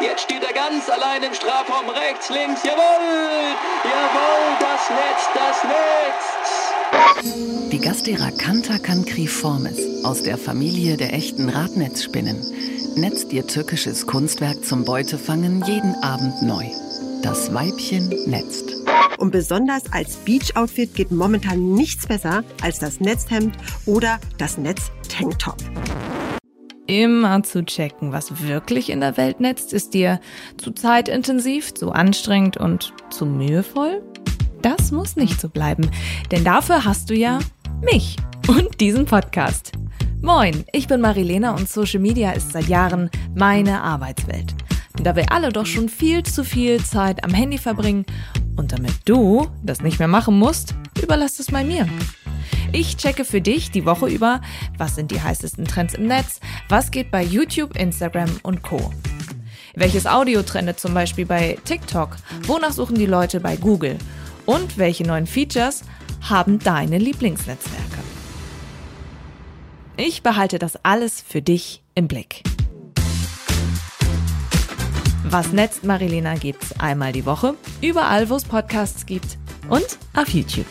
Jetzt steht er ganz allein im Strafraum. Rechts, links. Jawohl! Jawohl, das Netz, das Netz! Die Gastera Kanta Kankriformis aus der Familie der echten Radnetzspinnen netzt ihr türkisches Kunstwerk zum Beutefangen jeden Abend neu. Das Weibchen netzt. Und besonders als Beach-Outfit geht momentan nichts besser als das Netzhemd oder das Netz-Tanktop. Immer zu checken, was wirklich in der Welt netzt, ist dir zu zeitintensiv, zu anstrengend und zu mühevoll? Das muss nicht so bleiben, denn dafür hast du ja mich und diesen Podcast. Moin, ich bin Marilena und Social Media ist seit Jahren meine Arbeitswelt. Da wir alle doch schon viel zu viel Zeit am Handy verbringen und damit du das nicht mehr machen musst, überlass es mal mir. Ich checke für dich die Woche über, was sind die heißesten Trends im Netz, was geht bei YouTube, Instagram und Co. Welches Audio trendet zum Beispiel bei TikTok, wonach suchen die Leute bei Google und welche neuen Features haben deine Lieblingsnetzwerke. Ich behalte das alles für dich im Blick. Was netzt Marilena gibt's einmal die Woche, überall wo es Podcasts gibt und auf YouTube.